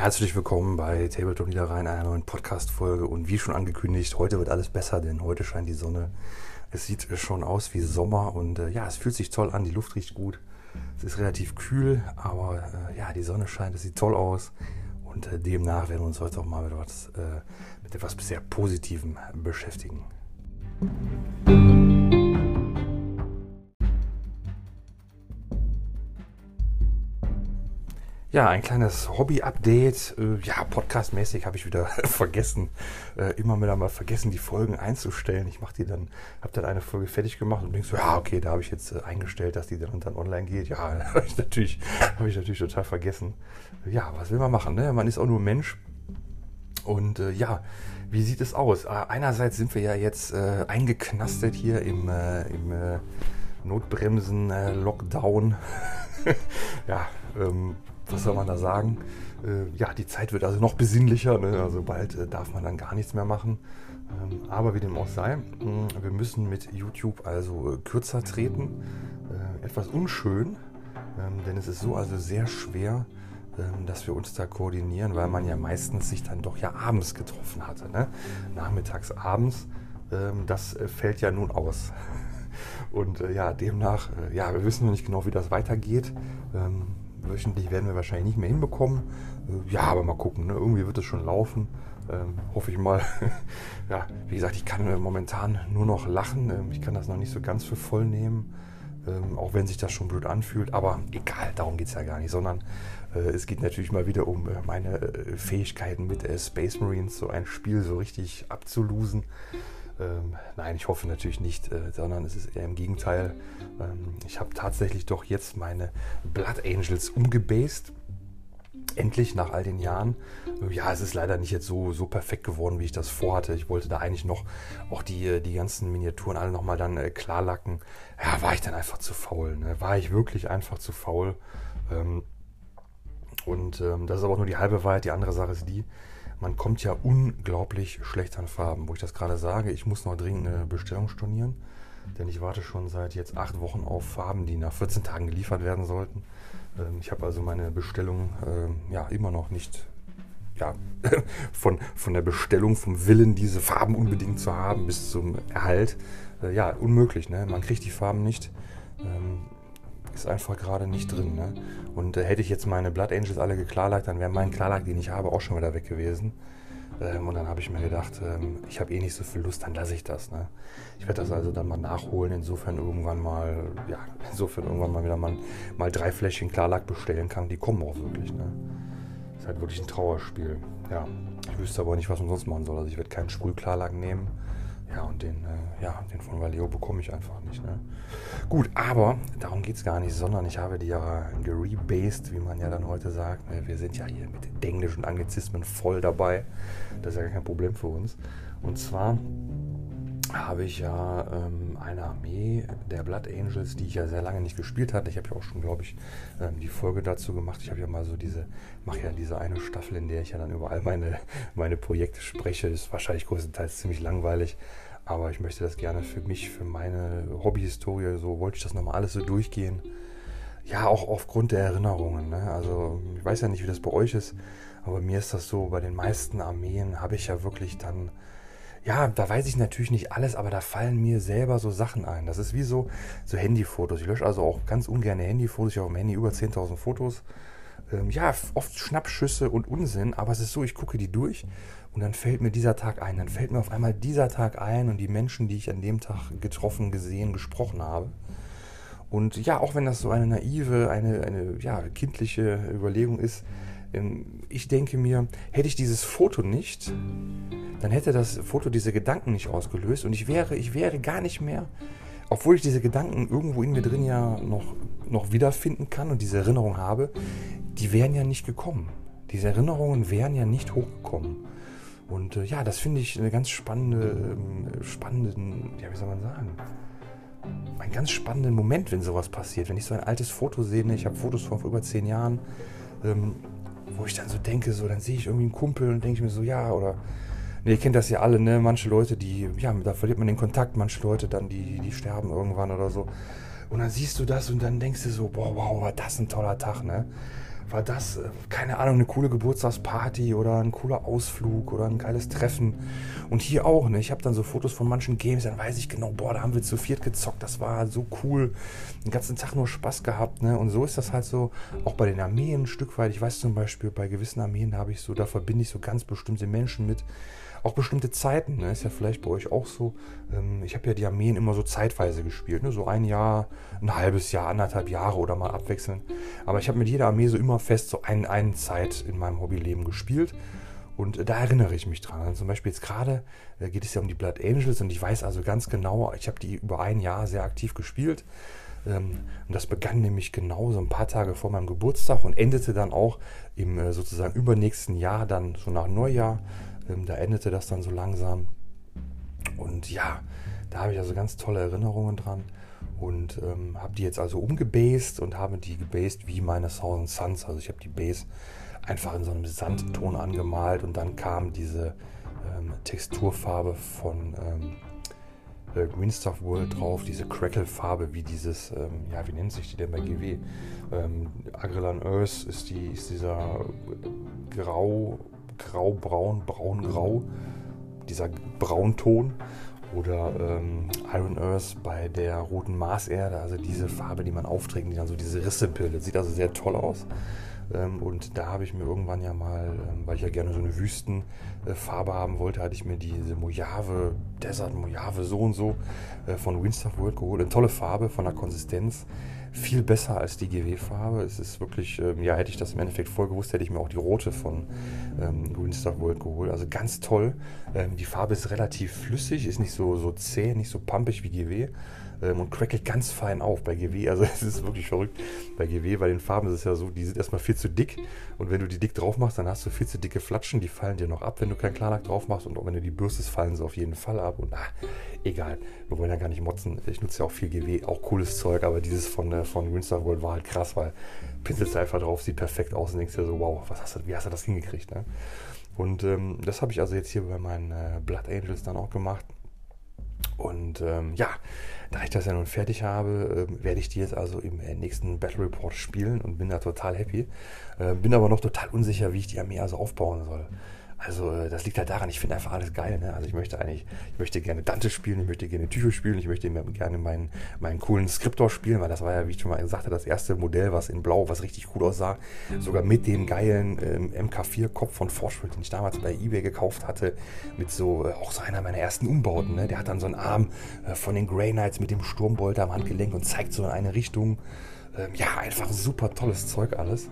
Herzlich willkommen bei Tabletop Niederrhein, einer neuen Podcast-Folge. Und wie schon angekündigt, heute wird alles besser, denn heute scheint die Sonne. Es sieht schon aus wie Sommer und äh, ja, es fühlt sich toll an, die Luft riecht gut. Es ist relativ kühl, aber äh, ja, die Sonne scheint, es sieht toll aus. Und äh, demnach werden wir uns heute auch mal mit, was, äh, mit etwas sehr Positivem beschäftigen. Ja, ein kleines Hobby-Update. Äh, ja, podcastmäßig habe ich wieder vergessen, äh, immer wieder mal vergessen, die Folgen einzustellen. Ich mache die dann, habe dann eine Folge fertig gemacht und denke so, ja, okay, da habe ich jetzt äh, eingestellt, dass die dann, dann online geht. Ja, habe ich natürlich, habe ich natürlich total vergessen. Ja, was will man machen? Ne? Man ist auch nur Mensch. Und äh, ja, wie sieht es aus? Äh, einerseits sind wir ja jetzt äh, eingeknastet hier im, im Notbremsen-Lockdown. ja, ähm, was soll man da sagen? Äh, ja, die Zeit wird also noch besinnlicher. Ne? Also bald äh, darf man dann gar nichts mehr machen. Ähm, aber wie dem auch sei, mh, wir müssen mit YouTube also äh, kürzer treten. Äh, etwas unschön, ähm, denn es ist so also sehr schwer, ähm, dass wir uns da koordinieren, weil man ja meistens sich dann doch ja abends getroffen hatte. Ne? Nachmittags, abends. Ähm, das äh, fällt ja nun aus. Und äh, ja, demnach, ja, wir wissen noch nicht genau, wie das weitergeht. Wöchentlich werden wir wahrscheinlich nicht mehr hinbekommen. Äh, ja, aber mal gucken. Ne? Irgendwie wird es schon laufen. Ähm, hoffe ich mal. ja, wie gesagt, ich kann äh, momentan nur noch lachen. Ähm, ich kann das noch nicht so ganz für voll nehmen. Ähm, auch wenn sich das schon blöd anfühlt. Aber egal, darum geht es ja gar nicht. Sondern äh, es geht natürlich mal wieder um äh, meine äh, Fähigkeiten mit Space Marines, so ein Spiel so richtig abzulosen. Ähm, nein, ich hoffe natürlich nicht, äh, sondern es ist eher im Gegenteil. Ähm, ich habe tatsächlich doch jetzt meine Blood Angels umgebased. Endlich nach all den Jahren. Ja, es ist leider nicht jetzt so, so perfekt geworden, wie ich das vorhatte. Ich wollte da eigentlich noch auch die, äh, die ganzen Miniaturen alle nochmal dann äh, klarlacken. Ja, war ich dann einfach zu faul. Ne? War ich wirklich einfach zu faul. Ähm, und ähm, das ist aber auch nur die halbe Wahrheit. Die andere Sache ist die, man kommt ja unglaublich schlecht an Farben. Wo ich das gerade sage, ich muss noch dringend eine Bestellung stornieren, denn ich warte schon seit jetzt acht Wochen auf Farben, die nach 14 Tagen geliefert werden sollten. Ähm, ich habe also meine Bestellung ähm, ja immer noch nicht ja, von, von der Bestellung, vom Willen, diese Farben unbedingt zu haben, bis zum Erhalt. Äh, ja, unmöglich. Ne? Man kriegt die Farben nicht. Ist einfach gerade nicht drin. Ne? Und äh, hätte ich jetzt meine Blood Angels alle geklarlagt, dann wäre mein Klarlag, den ich habe, auch schon wieder weg gewesen. Ähm, und dann habe ich mir gedacht, ähm, ich habe eh nicht so viel Lust, dann lasse ich das. Ne? Ich werde das also dann mal nachholen, insofern irgendwann mal, ja, insofern irgendwann mal wieder mal, mal drei Fläschchen Klarlack bestellen kann. Die kommen auch wirklich. Ne? Ist halt wirklich ein Trauerspiel. Ja, ich wüsste aber nicht, was man sonst machen soll. Also ich werde keinen Sprühklarlack nehmen. Ja, und den, äh, ja, den von Valeo bekomme ich einfach nicht. Ne? Gut, aber darum geht es gar nicht, sondern ich habe die ja gerebased, wie man ja dann heute sagt. Ne? Wir sind ja hier mit den englischen Anglizismen voll dabei. Das ist ja kein Problem für uns. Und zwar habe ich ja ähm, eine Armee der Blood Angels, die ich ja sehr lange nicht gespielt hatte. Ich habe ja auch schon, glaube ich, ähm, die Folge dazu gemacht. Ich habe ja mal so diese, mache ja diese eine Staffel, in der ich ja dann über all meine, meine Projekte spreche. Ist wahrscheinlich größtenteils ziemlich langweilig. Aber ich möchte das gerne für mich, für meine Hobbyhistorie, so wollte ich das nochmal alles so durchgehen. Ja, auch aufgrund der Erinnerungen. Ne? Also ich weiß ja nicht, wie das bei euch ist, aber mir ist das so, bei den meisten Armeen habe ich ja wirklich dann ja, da weiß ich natürlich nicht alles, aber da fallen mir selber so Sachen ein. Das ist wie so, so Handyfotos. Ich lösche also auch ganz ungern Handyfotos. Ich habe auf dem Handy über 10.000 Fotos. Ähm, ja, oft Schnappschüsse und Unsinn, aber es ist so, ich gucke die durch und dann fällt mir dieser Tag ein. Dann fällt mir auf einmal dieser Tag ein und die Menschen, die ich an dem Tag getroffen, gesehen, gesprochen habe. Und ja, auch wenn das so eine naive, eine, eine ja, kindliche Überlegung ist, ich denke mir, hätte ich dieses Foto nicht, dann hätte das Foto diese Gedanken nicht ausgelöst und ich wäre, ich wäre gar nicht mehr, obwohl ich diese Gedanken irgendwo in mir drin ja noch, noch wiederfinden kann und diese Erinnerung habe, die wären ja nicht gekommen. Diese Erinnerungen wären ja nicht hochgekommen. Und äh, ja, das finde ich eine ganz spannende, äh, spannenden, ja, wie soll man sagen, einen ganz spannenden Moment, wenn sowas passiert. Wenn ich so ein altes Foto sehe, ne, ich habe Fotos von vor über zehn Jahren, ähm, wo ich dann so denke, so, dann sehe ich irgendwie einen Kumpel und denke ich mir so, ja, oder Ne, ihr kennt das ja alle, ne? Manche Leute, die, ja, da verliert man den Kontakt, manche Leute dann, die, die sterben irgendwann oder so. Und dann siehst du das und dann denkst du so, boah, wow, war das ein toller Tag, ne? War das, äh, keine Ahnung, eine coole Geburtstagsparty oder ein cooler Ausflug oder ein geiles Treffen. Und hier auch, ne? Ich habe dann so Fotos von manchen Games, dann weiß ich genau, boah, da haben wir zu viert gezockt, das war so cool. Den ganzen Tag nur Spaß gehabt, ne? Und so ist das halt so, auch bei den Armeen ein Stück weit. Ich weiß zum Beispiel, bei gewissen Armeen habe ich so, da verbinde ich so ganz bestimmte Menschen mit auch bestimmte Zeiten, ne, ist ja vielleicht bei euch auch so. Ähm, ich habe ja die Armeen immer so zeitweise gespielt, ne, so ein Jahr, ein halbes Jahr, anderthalb Jahre oder mal abwechselnd. Aber ich habe mit jeder Armee so immer fest so ein, eine Zeit in meinem Hobbyleben gespielt. Und äh, da erinnere ich mich dran. Also zum Beispiel jetzt gerade äh, geht es ja um die Blood Angels und ich weiß also ganz genau, ich habe die über ein Jahr sehr aktiv gespielt. Ähm, und das begann nämlich genau so ein paar Tage vor meinem Geburtstag und endete dann auch im äh, sozusagen übernächsten Jahr, dann so nach Neujahr. Ähm, da endete das dann so langsam. Und ja, da habe ich also ganz tolle Erinnerungen dran und ähm, habe die jetzt also umgebased und habe die gebased wie meine Thousand Suns. Also ich habe die Base einfach in so einem Sandton angemalt und dann kam diese ähm, Texturfarbe von ähm, äh, Green Stuff World drauf, diese Crackle-Farbe, wie dieses, ähm, ja, wie nennt sich die denn bei GW? Ähm, Agrilan Earth ist, die, ist dieser grau grau-braun, braun-grau, dieser Braunton. Oder ähm, Iron Earth bei der roten Marserde, also diese Farbe, die man aufträgt, die dann so diese Risse bildet. Sieht also sehr toll aus. Ähm, und da habe ich mir irgendwann ja mal, ähm, weil ich ja gerne so eine Wüstenfarbe haben wollte, hatte ich mir diese Mojave, Desert Mojave so und so äh, von Winstuff World geholt. Eine tolle Farbe von der Konsistenz viel besser als die GW-Farbe. Es ist wirklich, ähm, ja, hätte ich das im Endeffekt voll gewusst, hätte ich mir auch die rote von ähm, Green Star World geholt. Also ganz toll. Ähm, die Farbe ist relativ flüssig, ist nicht so, so zäh, nicht so pumpig wie GW ähm, und crackelt ganz fein auf bei GW. Also es ist wirklich verrückt bei GW. Bei den Farben ist es ja so, die sind erstmal viel zu dick und wenn du die dick drauf machst, dann hast du viel zu dicke Flatschen, die fallen dir noch ab, wenn du keinen Klarlack drauf machst und auch wenn du die bürstest, fallen sie auf jeden Fall ab und ach, egal, wir wollen ja gar nicht motzen. Ich nutze ja auch viel GW, auch cooles Zeug, aber dieses von, äh, von Greenstar World war halt krass, weil pinselst einfach drauf, sieht perfekt aus und denkst dir so, wow, was hast du, wie hast du das hingekriegt, ne? Und ähm, das habe ich also jetzt hier bei meinen äh, Blood Angels dann auch gemacht. Und ähm, ja, da ich das ja nun fertig habe, äh, werde ich die jetzt also im äh, nächsten Battle Report spielen und bin da total happy. Äh, bin aber noch total unsicher, wie ich die Armee also aufbauen soll. Also äh, das liegt halt daran, ich finde einfach alles geil. Ne? Also ich möchte eigentlich, ich möchte gerne Dante spielen, ich möchte gerne Tycho spielen, ich möchte gerne meinen, meinen coolen Skriptor spielen, weil das war ja, wie ich schon mal sagte, das erste Modell, was in Blau, was richtig cool aussah. Sogar mit dem geilen ähm, MK4-Kopf von Forschwild, den ich damals bei Ebay gekauft hatte, mit so, äh, auch so einer meiner ersten Umbauten. Ne? Der hat dann so einen Arm äh, von den Grey Knights mit dem Sturmbolter am Handgelenk und zeigt so in eine Richtung. Ähm, ja, einfach super tolles Zeug alles.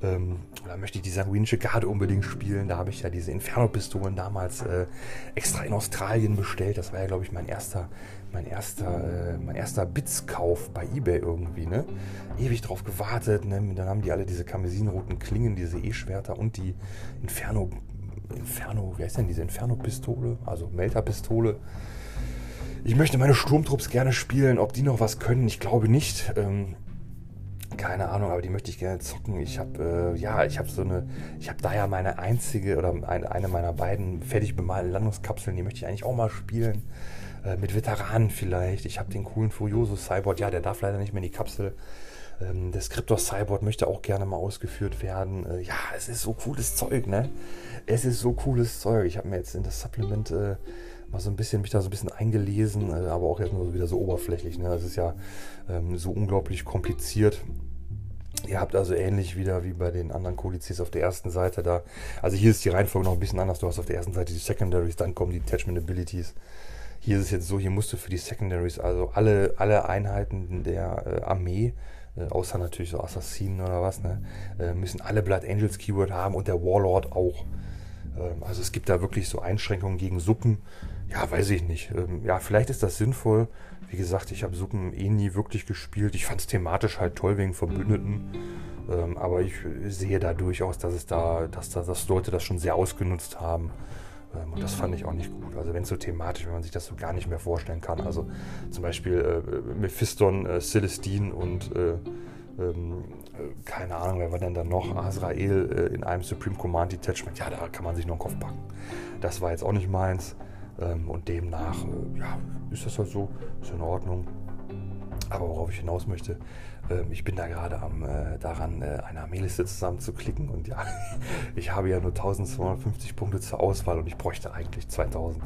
Ähm, da möchte ich die sanguinische Garde unbedingt spielen. Da habe ich ja diese Inferno-Pistolen damals äh, extra in Australien bestellt. Das war ja, glaube ich, mein erster, mein erster, äh, mein erster Bits-Kauf bei Ebay irgendwie. Ne? Ewig drauf gewartet. Ne? Dann haben die alle diese karmesinroten Klingen, diese E-Schwerter und die Inferno, Inferno, wie heißt denn diese Inferno-Pistole? Also Melter-Pistole. Ich möchte meine Sturmtrupps gerne spielen. Ob die noch was können, ich glaube nicht. Ähm, keine Ahnung, aber die möchte ich gerne zocken. Ich habe äh, ja, ich habe so eine, ich habe da ja meine einzige oder ein, eine meiner beiden fertig bemalten Landungskapseln, die möchte ich eigentlich auch mal spielen. Äh, mit Veteranen vielleicht. Ich habe den coolen Furioso Cyborg, ja, der darf leider nicht mehr in die Kapsel. Ähm, der Scriptor Cyborg möchte auch gerne mal ausgeführt werden. Äh, ja, es ist so cooles Zeug, ne? Es ist so cooles Zeug. Ich habe mir jetzt in das Supplement äh, mal so ein bisschen, mich da so ein bisschen eingelesen, äh, aber auch jetzt nur wieder so oberflächlich. Ne? Das ist ja ähm, so unglaublich kompliziert. Ihr habt also ähnlich wieder wie bei den anderen Kodizes auf der ersten Seite da. Also hier ist die Reihenfolge noch ein bisschen anders. Du hast auf der ersten Seite die Secondaries, dann kommen die Attachment Abilities. Hier ist es jetzt so, hier musst du für die Secondaries, also alle, alle Einheiten der äh, Armee, äh, außer natürlich so Assassinen oder was, ne, äh, müssen alle Blood Angels Keyword haben und der Warlord auch. Ähm, also es gibt da wirklich so Einschränkungen gegen Suppen. Ja, weiß ich nicht. Ähm, ja, vielleicht ist das sinnvoll. Wie gesagt, ich habe Suppen eh nie wirklich gespielt. Ich fand es thematisch halt toll wegen Verbündeten. Ähm, aber ich sehe da durchaus, dass es da, dass, da, dass Leute das schon sehr ausgenutzt haben. Ähm, und das fand ich auch nicht gut. Also wenn es so thematisch, wenn man sich das so gar nicht mehr vorstellen kann. Also zum Beispiel äh, Mephiston, äh, Celestine und äh, ähm, keine Ahnung, wer war denn da noch? Azrael äh, in einem Supreme Command Detachment. Ja, da kann man sich noch einen Kopf packen. Das war jetzt auch nicht meins. Ähm, und demnach, äh, ja, ist das halt so, ist in Ordnung. Aber worauf ich hinaus möchte, äh, ich bin da gerade am äh, daran, äh, eine Armeeliste zusammenzuklicken. Und ja, ich habe ja nur 1250 Punkte zur Auswahl und ich bräuchte eigentlich 2000.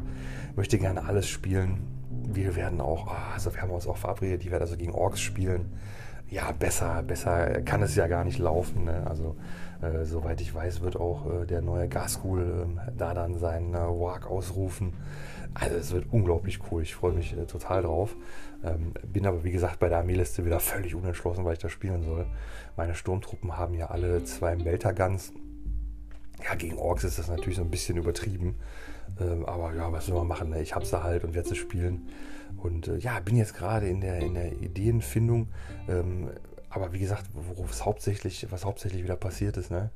Möchte gerne alles spielen. Wir werden auch, ah, also wir haben uns auch verabredet, die werden also gegen Orks spielen. Ja, besser, besser kann es ja gar nicht laufen. Ne? Also, äh, soweit ich weiß, wird auch äh, der neue Gaskul äh, da dann seinen äh, Walk ausrufen. Also es wird unglaublich cool. Ich freue mich äh, total drauf. Ähm, bin aber, wie gesagt, bei der Armeeliste wieder völlig unentschlossen, weil ich da spielen soll. Meine Sturmtruppen haben ja alle zwei Melterguns. Ja, gegen Orks ist das natürlich so ein bisschen übertrieben. Ähm, aber ja, was soll man machen? Ne? Ich hab's da halt und werde sie spielen. Und äh, ja, bin jetzt gerade in der, in der Ideenfindung. Ähm, aber wie gesagt, worauf hauptsächlich, was hauptsächlich wieder passiert ist, ne?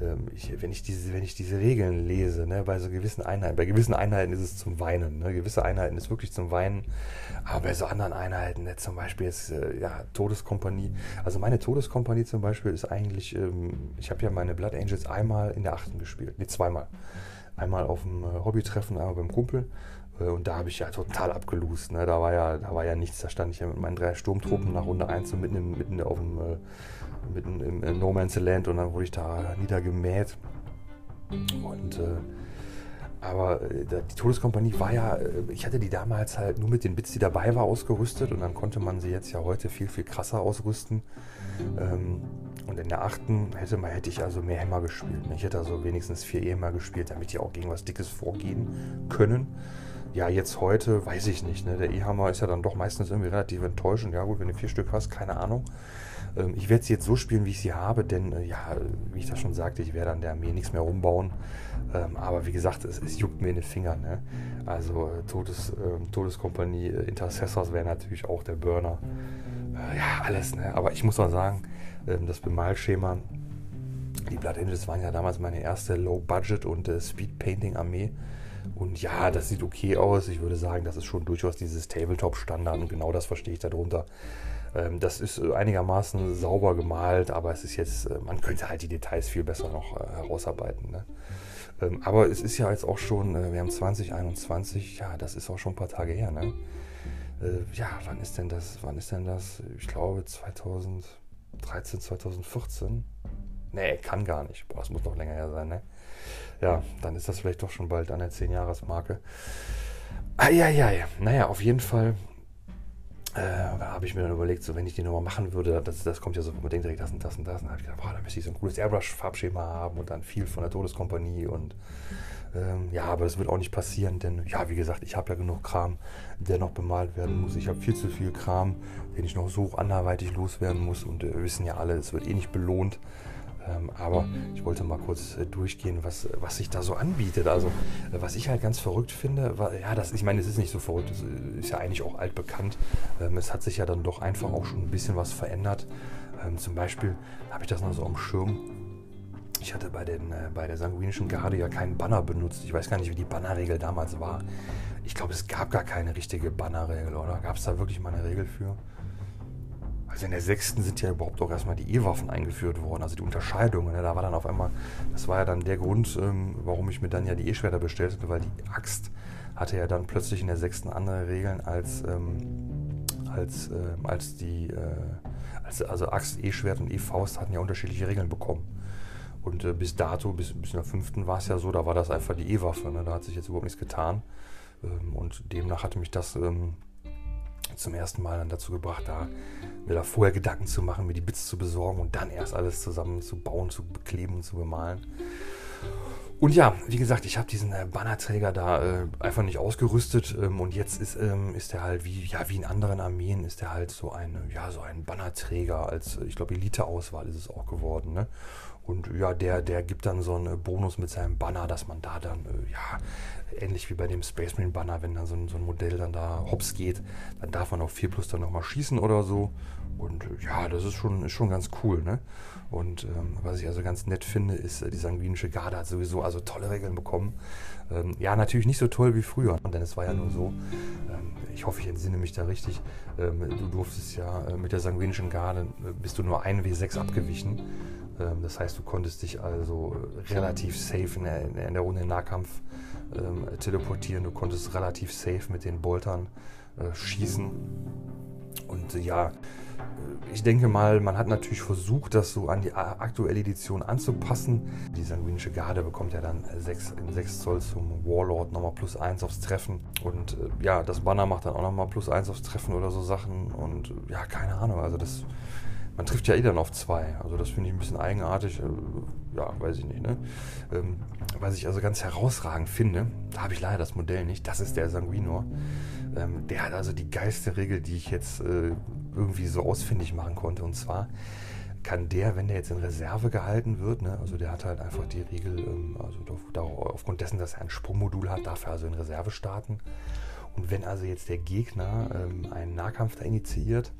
Ähm, ich, wenn, ich diese, wenn ich diese Regeln lese, ne, bei so gewissen Einheiten, bei gewissen Einheiten ist es zum Weinen, ne, gewisse Einheiten ist wirklich zum Weinen, aber bei so anderen Einheiten, ne, zum Beispiel jetzt, äh, ja, Todeskompanie, also meine Todeskompanie zum Beispiel ist eigentlich, ähm, ich habe ja meine Blood Angels einmal in der achten gespielt, ne, zweimal. Einmal auf dem äh, Hobbytreffen, einmal beim Kumpel und da habe ich ja total abgelost. Ne? Da, war ja, da war ja nichts. Da stand ich ja mit meinen drei Sturmtruppen nach Runde 1 so mitten, mitten auf dem äh, mitten im, im No Man's Land und dann wurde ich da niedergemäht. Und äh, aber äh, die Todeskompanie war ja, äh, ich hatte die damals halt nur mit den Bits, die dabei war, ausgerüstet und dann konnte man sie jetzt ja heute viel, viel krasser ausrüsten. Ähm, und in der achten hätte, man, hätte ich also mehr Hämmer gespielt. Ich hätte also wenigstens vier Hämmer gespielt, damit die auch gegen was Dickes vorgehen können. Ja, jetzt heute weiß ich nicht. Ne? Der E-Hammer ist ja dann doch meistens irgendwie relativ enttäuschend. Ja gut, wenn du vier Stück hast, keine Ahnung. Ähm, ich werde sie jetzt so spielen, wie ich sie habe, denn äh, ja, wie ich das schon sagte, ich werde an der Armee nichts mehr rumbauen. Ähm, aber wie gesagt, es, es, juckt mir in den Fingern. Ne? Also äh, Todes, äh, Todeskompanie äh, Intercessors wäre natürlich auch der Burner. Äh, ja, alles. Ne? Aber ich muss auch sagen, ähm, das Bemalschema, die Blood Angels waren ja damals meine erste Low-Budget- und äh, Speed-Painting-Armee. Und ja, das sieht okay aus. Ich würde sagen, das ist schon durchaus dieses Tabletop-Standard und genau das verstehe ich darunter. Ähm, das ist äh, einigermaßen sauber gemalt, aber es ist jetzt, äh, man könnte halt die Details viel besser noch äh, herausarbeiten. Ne? Ähm, aber es ist ja jetzt auch schon, wir haben 2021, ja, das ist auch schon ein paar Tage her. Ne? ja, wann ist denn das? Wann ist denn das? Ich glaube 2013, 2014. Nee, kann gar nicht. Boah, das muss noch länger her sein, ne? Ja, dann ist das vielleicht doch schon bald an der 10-Jahres-Marke. Eieiei. Naja, auf jeden Fall äh, habe ich mir dann überlegt, so wenn ich die nochmal machen würde, das, das kommt ja so, man denkt direkt das und das und das. Und habe ich gedacht, boah, da müsste ich so ein cooles Airbrush-Farbschema haben und dann viel von der Todeskompanie und ähm, ja, aber das wird auch nicht passieren, denn ja, wie gesagt, ich habe ja genug Kram, der noch bemalt werden muss. Ich habe viel zu viel Kram, den ich noch so anderweitig loswerden muss und äh, wir wissen ja alle, es wird eh nicht belohnt. Ähm, aber ich wollte mal kurz äh, durchgehen, was, was sich da so anbietet. Also, äh, was ich halt ganz verrückt finde, war, ja, das, ich meine, es ist nicht so verrückt, es äh, ist ja eigentlich auch altbekannt. Ähm, es hat sich ja dann doch einfach auch schon ein bisschen was verändert. Ähm, zum Beispiel habe ich das noch so am Schirm. Ich hatte bei, den, äh, bei der sanguinischen Garde ja keinen Banner benutzt. Ich weiß gar nicht, wie die Bannerregel damals war. Ich glaube, es gab gar keine richtige Bannerregel, oder? Gab es da wirklich mal eine Regel für? Also in der sechsten sind ja überhaupt auch erstmal die E-Waffen eingeführt worden, also die Unterscheidungen. Ne? Da war dann auf einmal, das war ja dann der Grund, ähm, warum ich mir dann ja die E-Schwerter bestellt hatte, weil die Axt hatte ja dann plötzlich in der sechsten andere Regeln als, ähm, als, äh, als die, äh, als, also Axt, E-Schwert und E-Faust hatten ja unterschiedliche Regeln bekommen. Und äh, bis dato, bis, bis in der fünften war es ja so, da war das einfach die E-Waffe. Ne? Da hat sich jetzt überhaupt nichts getan. Ähm, und demnach hatte mich das ähm, zum ersten Mal dann dazu gebracht, da mir da vorher Gedanken zu machen, mir die Bits zu besorgen und dann erst alles zusammen zu bauen, zu bekleben, zu bemalen. Und ja, wie gesagt, ich habe diesen äh, Bannerträger da äh, einfach nicht ausgerüstet ähm, und jetzt ist, ähm, ist der halt wie, ja, wie in anderen Armeen ist der halt so ein, ja, so ein Bannerträger als, ich glaube, Elite-Auswahl ist es auch geworden, ne? Und ja, der, der gibt dann so einen Bonus mit seinem Banner, dass man da dann, äh, ja, ähnlich wie bei dem Space Marine Banner, wenn da so ein, so ein Modell dann da hops geht, dann darf man auf 4 plus dann nochmal schießen oder so. Und äh, ja, das ist schon, ist schon ganz cool, ne? Und ähm, was ich also ganz nett finde, ist, äh, die sanguinische Garde hat sowieso also tolle Regeln bekommen. Ähm, ja, natürlich nicht so toll wie früher, denn es war ja nur so, ähm, ich hoffe, ich entsinne mich da richtig, ähm, du durftest ja äh, mit der sanguinischen Garde, äh, bist du nur ein W6 abgewichen. Ähm, das heißt, du konntest dich also relativ safe in der, in der Runde Nahkampf ähm, teleportieren. Du konntest relativ safe mit den Boltern äh, schießen. Und äh, ja, ich denke mal, man hat natürlich versucht, das so an die aktuelle Edition anzupassen. Die sanguinische Garde bekommt ja dann 6, in 6 Zoll zum Warlord nochmal plus 1 aufs Treffen. Und äh, ja, das Banner macht dann auch nochmal plus 1 aufs Treffen oder so Sachen. Und ja, keine Ahnung. Also das, man trifft ja eh dann auf 2. Also das finde ich ein bisschen eigenartig. Äh, ja, weiß ich nicht. Ne? Ähm, was ich also ganz herausragend finde, da habe ich leider das Modell nicht, das ist der Sanguinor. Ähm, der hat also die geilste Regel, die ich jetzt äh, irgendwie so ausfindig machen konnte. Und zwar kann der, wenn der jetzt in Reserve gehalten wird, ne, also der hat halt einfach die Regel, ähm, also aufgrund dessen, dass er ein Sprungmodul hat, darf er also in Reserve starten. Und wenn also jetzt der Gegner ähm, einen Nahkampf da initiiert,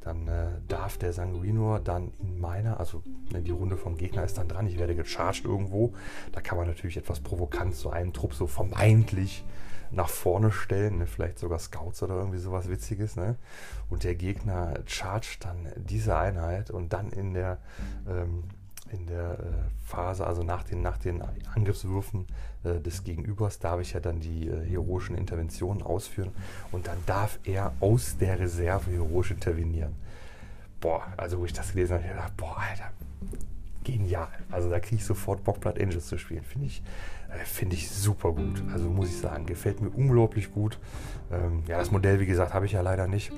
dann äh, darf der Sanguinor dann in meiner, also ne, die Runde vom Gegner ist dann dran, ich werde gecharged irgendwo. Da kann man natürlich etwas provokant so einen Trupp so vermeintlich nach vorne stellen, ne? vielleicht sogar Scouts oder irgendwie sowas Witziges. Ne? Und der Gegner chargt dann diese Einheit und dann in der, ähm, in der äh, Phase, also nach den, nach den Angriffswürfen äh, des Gegenübers, darf ich ja dann die äh, heroischen Interventionen ausführen und dann darf er aus der Reserve heroisch intervenieren. Boah, also wo ich das gelesen habe, ich gedacht, boah, Alter, genial. Also da kriege ich sofort Bock, Blood Angels zu spielen. Finde ich, Finde ich super gut. Also muss ich sagen, gefällt mir unglaublich gut. Ähm, ja, das Modell, wie gesagt, habe ich ja leider nicht.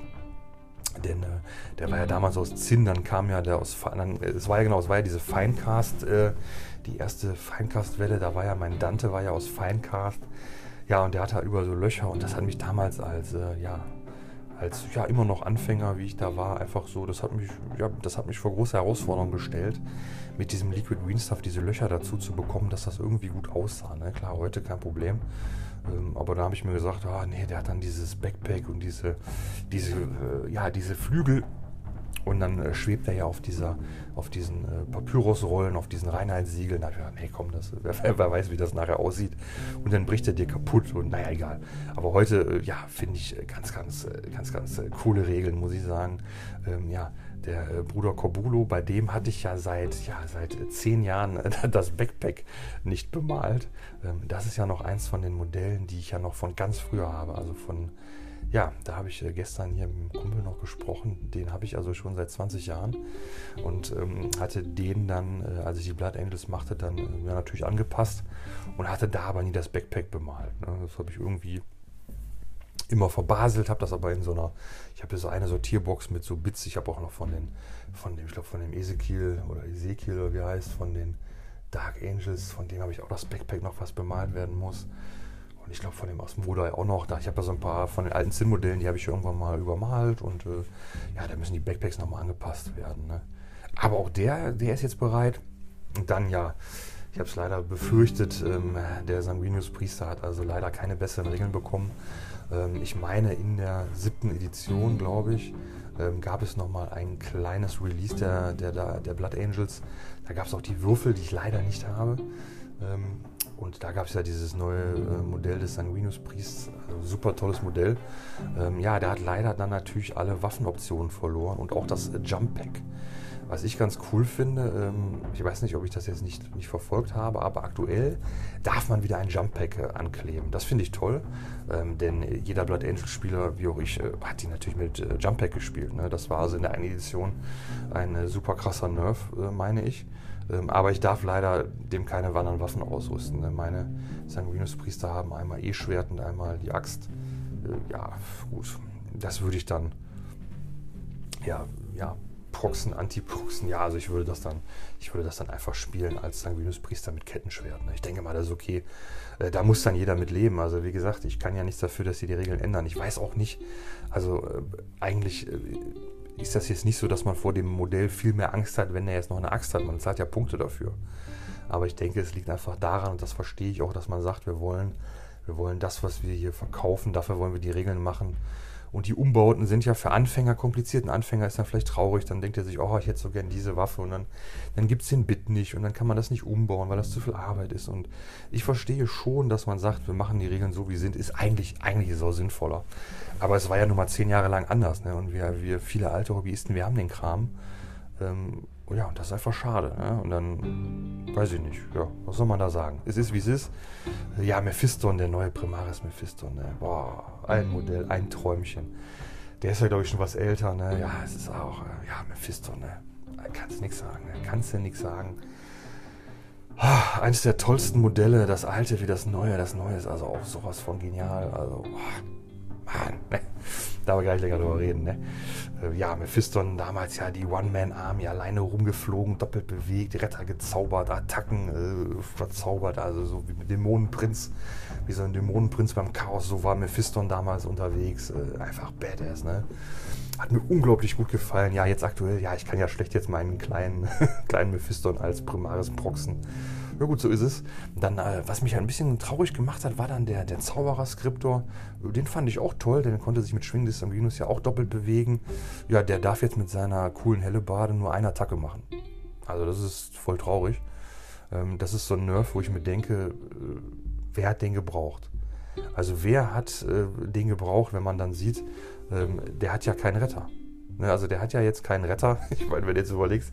Denn äh, der war ja damals aus Zinn, dann kam ja der aus. Dann, es war ja genau, es war ja diese Finecast, äh, die erste Finecast-Welle, da war ja mein Dante, war ja aus Finecast. Ja, und der hatte halt überall so Löcher und das hat mich damals als, äh, ja, als ja immer noch Anfänger, wie ich da war, einfach so, das hat mich, ja, das hat mich vor große Herausforderungen gestellt, mit diesem Liquid Green Stuff diese Löcher dazu zu bekommen, dass das irgendwie gut aussah. Ne? Klar, heute kein Problem. Ähm, aber da habe ich mir gesagt, ah, nee, der hat dann dieses Backpack und diese, diese, äh, ja, diese Flügel und dann äh, schwebt er ja auf, dieser, auf diesen äh, Papyrusrollen, auf diesen Reinheitssiegeln. Da habe nee, komm, das, wer, wer, weiß, wie das nachher aussieht. Und dann bricht er dir kaputt und naja, egal. Aber heute, äh, ja, finde ich äh, ganz, ganz, äh, ganz, ganz, ganz coole Regeln, muss ich sagen. Ähm, ja, der äh, Bruder Corbulo, bei dem hatte ich ja seit, ja, seit zehn Jahren das Backpack nicht bemalt. Ähm, das ist ja noch eins von den Modellen, die ich ja noch von ganz früher habe, also von ja, da habe ich äh, gestern hier mit dem Kumpel noch gesprochen. Den habe ich also schon seit 20 Jahren und ähm, hatte den dann, äh, als ich die Blood Angels machte, dann äh, ja, natürlich angepasst und hatte da aber nie das Backpack bemalt. Ne? Das habe ich irgendwie immer verbaselt, habe das aber in so einer, ich habe so eine Sortierbox mit so Bits. Ich habe auch noch von den, von dem, ich glaube von dem Ezekiel oder Ezekiel oder wie heißt, von den Dark Angels, von dem habe ich auch das Backpack noch, was bemalt werden muss. Und ich glaube von dem aus Modai auch noch. Da, ich habe ja so ein paar von den alten Zinn-Modellen, die habe ich irgendwann mal übermalt und äh, ja, da müssen die Backpacks nochmal angepasst werden. Ne? Aber auch der, der ist jetzt bereit. Und dann ja, ich habe es leider befürchtet, ähm, der Sanguinius-Priester hat also leider keine besseren Regeln bekommen. Ähm, ich meine, in der siebten Edition, glaube ich, ähm, gab es nochmal ein kleines Release der, der, der Blood Angels. Da gab es auch die Würfel, die ich leider nicht habe. Ähm, und da gab es ja dieses neue äh, Modell des Sanguinus Priests, also super tolles Modell. Ähm, ja, der hat leider dann natürlich alle Waffenoptionen verloren und auch das Jump Pack. Was ich ganz cool finde, ähm, ich weiß nicht, ob ich das jetzt nicht, nicht verfolgt habe, aber aktuell darf man wieder ein Jump Pack äh, ankleben. Das finde ich toll, ähm, denn jeder Blood Angel Spieler, wie auch ich, äh, hat die natürlich mit äh, Jump Pack gespielt. Ne? Das war also in der einen Edition ein super krasser Nerf, äh, meine ich. Ähm, aber ich darf leider dem keine anderen Waffen ausrüsten. Ne? Meine Sanguinus-Priester haben einmal E-Schwert und einmal die Axt. Äh, ja, gut. Das würde ich dann, ja, ja, Proxen, Anti-Proxen, ja, also ich würde das dann, ich würde das dann einfach spielen als Sanguinus-Priester mit Kettenschwert. Ne? Ich denke mal, das ist okay. Äh, da muss dann jeder mit leben. Also wie gesagt, ich kann ja nichts dafür, dass sie die Regeln ändern. Ich weiß auch nicht, also äh, eigentlich äh, ist das jetzt nicht so, dass man vor dem Modell viel mehr Angst hat, wenn er jetzt noch eine Axt hat. Man zahlt ja Punkte dafür. Aber ich denke, es liegt einfach daran, und das verstehe ich auch, dass man sagt, wir wollen, wir wollen das, was wir hier verkaufen, dafür wollen wir die Regeln machen. Und die Umbauten sind ja für Anfänger kompliziert. Ein Anfänger ist dann vielleicht traurig, dann denkt er sich, oh, ich hätte so gern diese Waffe und dann, dann gibt es den Bit nicht und dann kann man das nicht umbauen, weil das zu viel Arbeit ist. Und ich verstehe schon, dass man sagt, wir machen die Regeln so, wie sie sind, ist eigentlich, eigentlich ist sinnvoller. Aber es war ja nun mal zehn Jahre lang anders. Ne? Und wir, wir viele alte Hobbyisten, wir haben den Kram. Ähm, ja, und das ist einfach schade. Ne? Und dann, weiß ich nicht, ja, was soll man da sagen? Es ist, wie es ist. Ja, Mephiston, der neue Primaris Mephiston. Ne? Boah, ein Modell, ein Träumchen. Der ist ja, glaube ich, schon was älter, ne? Ja, es ist auch, äh, ja, Mephisto, ne? Kannst nichts sagen, ne? Kannst du nichts sagen. Ah, eines der tollsten Modelle, das alte wie das neue. Das neue ist also auch sowas von genial. Also, oh, Mann, ne? Da wir gleich länger drüber reden, ne? Äh, ja, Mephiston damals ja die One-Man-Army alleine rumgeflogen, doppelt bewegt, Retter gezaubert, Attacken äh, verzaubert, also so wie mit Dämonenprinz, wie so ein Dämonenprinz beim Chaos, so war Mephiston damals unterwegs. Äh, einfach badass, ne? Hat mir unglaublich gut gefallen. Ja, jetzt aktuell, ja, ich kann ja schlecht jetzt meinen kleinen, kleinen Mephiston als Primaris proxen. Ja gut, so ist es. Dann, äh, was mich ein bisschen traurig gemacht hat, war dann der, der Zauberer-Skriptor. Den fand ich auch toll, denn er konnte sich mit Schwinges Sanguinus ja auch doppelt bewegen. Ja, der darf jetzt mit seiner coolen Hellebade nur eine Attacke machen. Also das ist voll traurig. Ähm, das ist so ein Nerf, wo ich mir denke, äh, wer hat den gebraucht? Also wer hat äh, den gebraucht, wenn man dann sieht, ähm, der hat ja keinen Retter. Ne, also der hat ja jetzt keinen Retter. Ich meine, wenn du jetzt überlegst,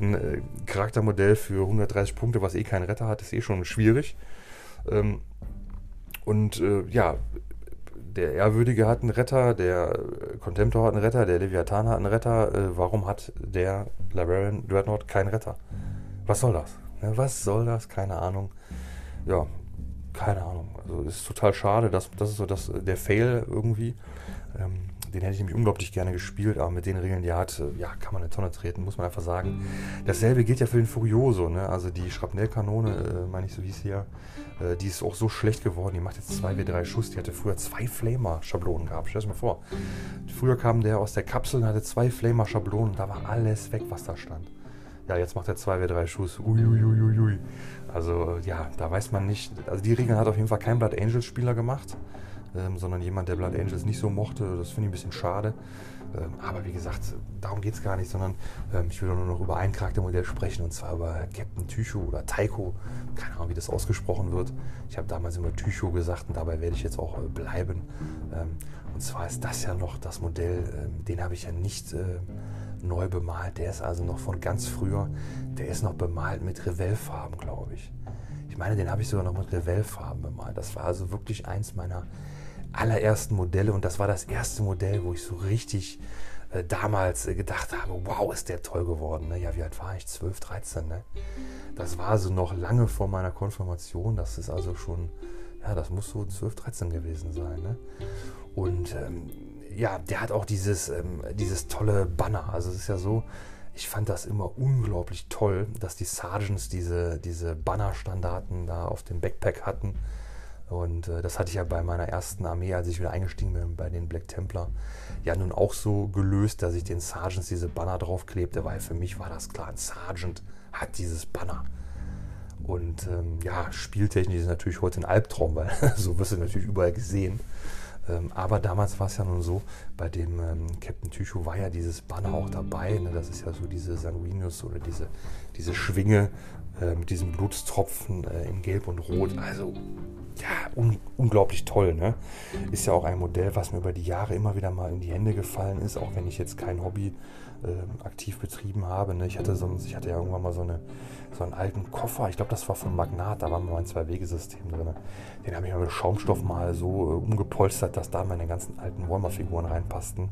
ein äh, Charaktermodell für 130 Punkte, was eh keinen Retter hat, ist eh schon schwierig. Ähm, und ja, der Ehrwürdige hat einen Retter, der Contemptor hat einen Retter, der Leviathan hat einen Retter. Äh, warum hat der Librarian Dreadnought keinen Retter? Was soll das? Ne, was soll das? Keine Ahnung. Ja, keine Ahnung. Also ist total schade, dass das ist so das, der Fail irgendwie. Ähm, den hätte ich nämlich unglaublich gerne gespielt, aber mit den Regeln, die er hat, äh, ja, kann man eine Tonne treten, muss man einfach sagen. Dasselbe gilt ja für den Furioso, ne? Also die Schrapnellkanone, äh, meine ich, so hieß ja, äh, die ist auch so schlecht geworden. Die macht jetzt 2 W3 Schuss. Die hatte früher zwei Flamer-Schablonen gehabt. Stell dir das mal vor. Früher kam der aus der Kapsel und hatte zwei Flamer-Schablonen. Da war alles weg, was da stand. Ja, jetzt macht er 2 W3 Schuss. Uiuiuiui. Also, ja, da weiß man nicht. Also, die Regeln hat auf jeden Fall kein Blood Angels Spieler gemacht ähm, sondern jemand, der Blood Angels nicht so mochte. Das finde ich ein bisschen schade. Ähm, aber wie gesagt, darum geht es gar nicht, sondern ähm, ich will nur noch über ein Charaktermodell sprechen und zwar über Captain Tycho oder Taiko. Keine Ahnung, wie das ausgesprochen wird. Ich habe damals immer Tycho gesagt und dabei werde ich jetzt auch äh, bleiben. Ähm, und zwar ist das ja noch das Modell, den habe ich ja nicht äh, neu bemalt. Der ist also noch von ganz früher. Der ist noch bemalt mit Revell-Farben, glaube ich. Ich meine, den habe ich sogar noch mit Revell-Farben bemalt. Das war also wirklich eins meiner allerersten Modelle und das war das erste Modell, wo ich so richtig äh, damals äh, gedacht habe, wow, ist der toll geworden. Ne? Ja, wie alt war ich? 12, 13. Ne? Das war also noch lange vor meiner Konfirmation. Das ist also schon, ja, das muss so 12, 13 gewesen sein. Ne? Und ähm, ja, der hat auch dieses, ähm, dieses tolle Banner. Also es ist ja so, ich fand das immer unglaublich toll, dass die Sergeants diese, diese Bannerstandarten da auf dem Backpack hatten und äh, das hatte ich ja bei meiner ersten Armee, als ich wieder eingestiegen bin bei den Black Templar, ja nun auch so gelöst, dass ich den Sergeants diese Banner draufklebte, weil für mich war das klar, ein Sergeant hat dieses Banner. Und ähm, ja, spieltechnisch ist natürlich heute ein Albtraum, weil so wirst du natürlich überall gesehen. Ähm, aber damals war es ja nun so, bei dem ähm, Captain Tycho war ja dieses Banner auch dabei. Ne? Das ist ja so diese Sanguinius oder diese, diese Schwinge äh, mit diesen Blutstropfen äh, in Gelb und Rot. Also un unglaublich toll. Ne? Ist ja auch ein Modell, was mir über die Jahre immer wieder mal in die Hände gefallen ist, auch wenn ich jetzt kein Hobby äh, aktiv betrieben habe. Ne? Ich, hatte so, ich hatte ja irgendwann mal so, eine, so einen alten Koffer, ich glaube, das war von Magnat, da war mal ein Zwei-Wege-System drin. Den habe ich mal mit Schaumstoff mal so äh, umgepolstert, dass da meine ganzen alten Warhammer-Figuren reinpassten.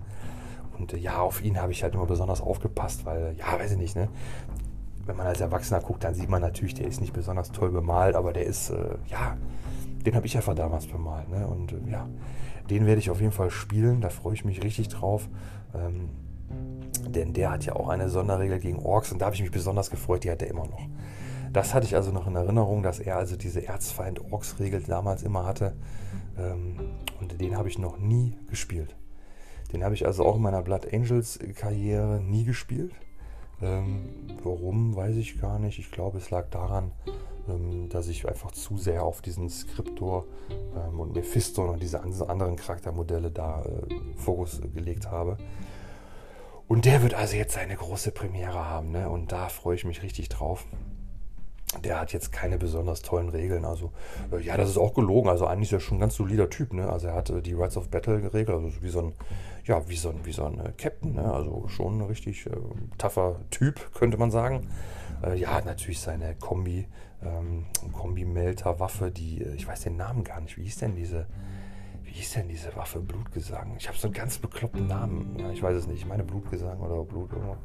Und äh, ja, auf ihn habe ich halt immer besonders aufgepasst, weil, ja, weiß ich nicht, ne? Wenn man als Erwachsener guckt, dann sieht man natürlich, der ist nicht besonders toll bemalt, aber der ist, äh, ja, den habe ich einfach damals bemalt. Ne? Und äh, ja, den werde ich auf jeden Fall spielen. Da freue ich mich richtig drauf. Ähm, denn der hat ja auch eine Sonderregel gegen Orks und da habe ich mich besonders gefreut, die hat er immer noch. Das hatte ich also noch in Erinnerung, dass er also diese Erzfeind-Orks-Regel damals immer hatte. Ähm, und den habe ich noch nie gespielt. Den habe ich also auch in meiner Blood Angels-Karriere nie gespielt. Ähm, warum, weiß ich gar nicht. Ich glaube, es lag daran, dass ich einfach zu sehr auf diesen Skriptor ähm, und Mephisto und diese anderen Charaktermodelle da äh, Fokus gelegt habe. Und der wird also jetzt seine große Premiere haben, ne? Und da freue ich mich richtig drauf. Der hat jetzt keine besonders tollen Regeln. Also, äh, ja, das ist auch gelogen. Also, eigentlich ist er schon ein ganz solider Typ. Ne? Also, er hat äh, die Rights of Battle geregelt. Also, wie so ein, ja, wie so ein, wie so ein äh, Captain. Ne? Also, schon ein richtig äh, tougher Typ, könnte man sagen. Äh, ja, natürlich seine Kombi, ähm, Kombi-Melter-Waffe, die, äh, ich weiß den Namen gar nicht. Wie hieß denn diese, wie hieß denn diese Waffe? Blutgesang. Ich habe so einen ganz bekloppten Namen. Ja, ich weiß es nicht. Ich meine Blutgesang oder Blut irgendwo.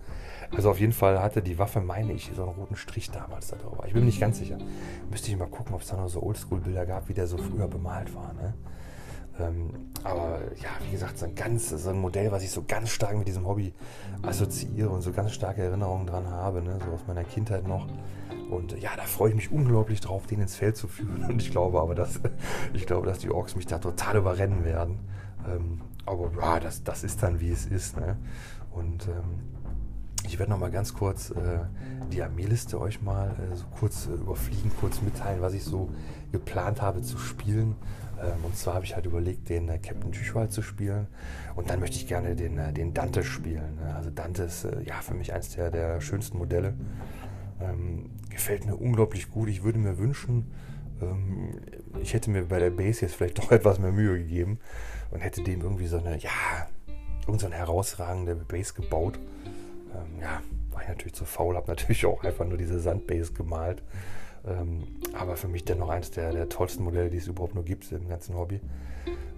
Also auf jeden Fall hatte die Waffe, meine ich, so einen roten Strich damals da drauf. Ich bin mir nicht ganz sicher. Müsste ich mal gucken, ob es da noch so Oldschool-Bilder gab, wie der so früher bemalt war. Ne? Ähm, aber ja, wie gesagt, so ein ganz, so ein Modell, was ich so ganz stark mit diesem Hobby assoziiere und so ganz starke Erinnerungen dran habe, ne? so aus meiner Kindheit noch. Und ja, da freue ich mich unglaublich drauf, den ins Feld zu führen. Und ich glaube aber, dass, ich glaube, dass die Orks mich da total überrennen werden. Ähm, aber ja, das, das ist dann, wie es ist. Ne? Und ähm, ich werde noch mal ganz kurz äh, die Armeeliste euch mal äh, so kurz äh, überfliegen, kurz mitteilen, was ich so geplant habe zu spielen. Ähm, und zwar habe ich halt überlegt, den äh, Captain Tüchwald zu spielen. Und dann möchte ich gerne den, äh, den Dante spielen. Ne? Also Dante ist äh, ja für mich eines der, der schönsten Modelle. Ähm, gefällt mir unglaublich gut. Ich würde mir wünschen, ähm, ich hätte mir bei der Base jetzt vielleicht doch etwas mehr Mühe gegeben und hätte dem irgendwie so eine, ja, irgendeine herausragende Base gebaut. Ähm, ja, war ich natürlich zu faul, habe natürlich auch einfach nur diese Sandbase gemalt. Ähm, aber für mich dennoch eines der, der tollsten Modelle, die es überhaupt nur gibt im ganzen Hobby.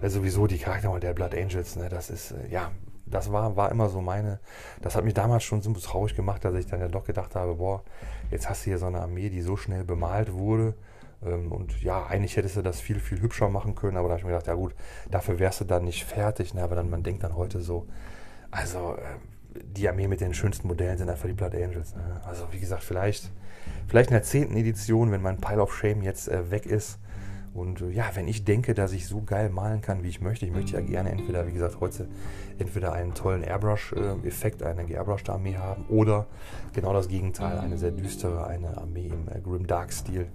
Weil sowieso die Charakter der Blood Angels, ne, das ist, äh, ja, das war, war immer so meine, das hat mich damals schon so traurig gemacht, dass ich dann ja doch gedacht habe, boah, jetzt hast du hier so eine Armee, die so schnell bemalt wurde. Ähm, und ja, eigentlich hättest du das viel, viel hübscher machen können, aber da habe ich mir gedacht, ja gut, dafür wärst du dann nicht fertig. Ne? Aber dann, man denkt dann heute so, also äh, die Armee mit den schönsten Modellen sind einfach die Blood Angels. Ne? Also wie gesagt, vielleicht, vielleicht in der zehnten Edition, wenn mein Pile of Shame jetzt äh, weg ist, und äh, ja, wenn ich denke, dass ich so geil malen kann, wie ich möchte, ich möchte ja gerne entweder, wie gesagt, heute entweder einen tollen Airbrush-Effekt, eine geairbrushte Armee haben oder genau das Gegenteil, eine sehr düstere, eine Armee im äh, Grim Dark-Stil.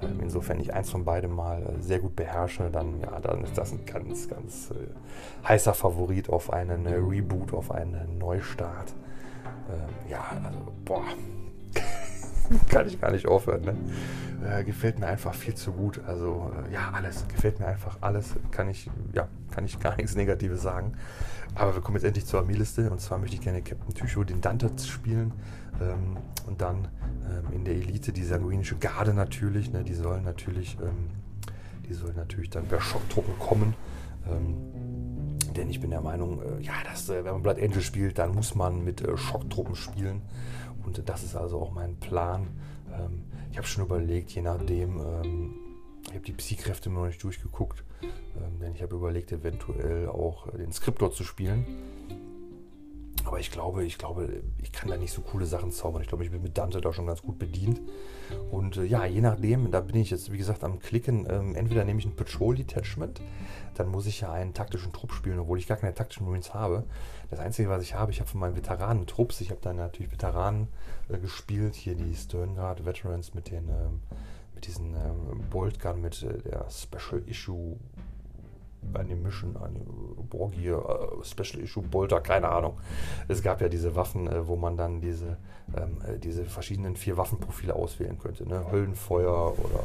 Ähm, insofern ich eins von beidem mal äh, sehr gut beherrsche, dann, ja, dann ist das ein ganz, ganz heißer Favorit auf einen Reboot, auf einen Neustart. Ähm, ja, also, boah, kann ich gar nicht aufhören. Ne? Äh, gefällt mir einfach viel zu gut. Also äh, ja, alles gefällt mir einfach alles. Kann ich ja kann ich gar nichts Negatives sagen. Aber wir kommen jetzt endlich zur Armeeliste und zwar möchte ich gerne Captain Tycho, den Dante spielen ähm, und dann ähm, in der Elite die sanguinische Garde natürlich. Ne? Die sollen natürlich ähm, die sollen natürlich dann per Schocktruppen kommen. Ähm, denn ich bin der Meinung, äh, ja, dass, äh, wenn man Blood Angel spielt, dann muss man mit äh, Schocktruppen spielen. Und das ist also auch mein Plan. Ähm, ich habe schon überlegt, je nachdem, ähm, ich habe die Psy-Kräfte noch nicht durchgeguckt, ähm, denn ich habe überlegt, eventuell auch den Skriptor zu spielen. Aber ich glaube, ich glaube, ich kann da nicht so coole Sachen zaubern. Ich glaube, ich bin mit Dante da schon ganz gut bedient. Und äh, ja, je nachdem, da bin ich jetzt, wie gesagt, am Klicken. Ähm, entweder nehme ich ein Patrol Detachment, dann muss ich ja einen taktischen Trupp spielen, obwohl ich gar keine taktischen Marines habe. Das Einzige, was ich habe, ich habe von meinen Veteranentrupps, ich habe dann natürlich Veteranen äh, gespielt, hier die Sternguard Veterans mit den ähm, mit diesen ähm, Bolt Gun, mit äh, der Special Issue eine Mission, eine Borgier, uh, Special Issue Bolter, keine Ahnung. Es gab ja diese Waffen, äh, wo man dann diese, ähm, äh, diese verschiedenen vier Waffenprofile auswählen könnte. Ne? Höllenfeuer oder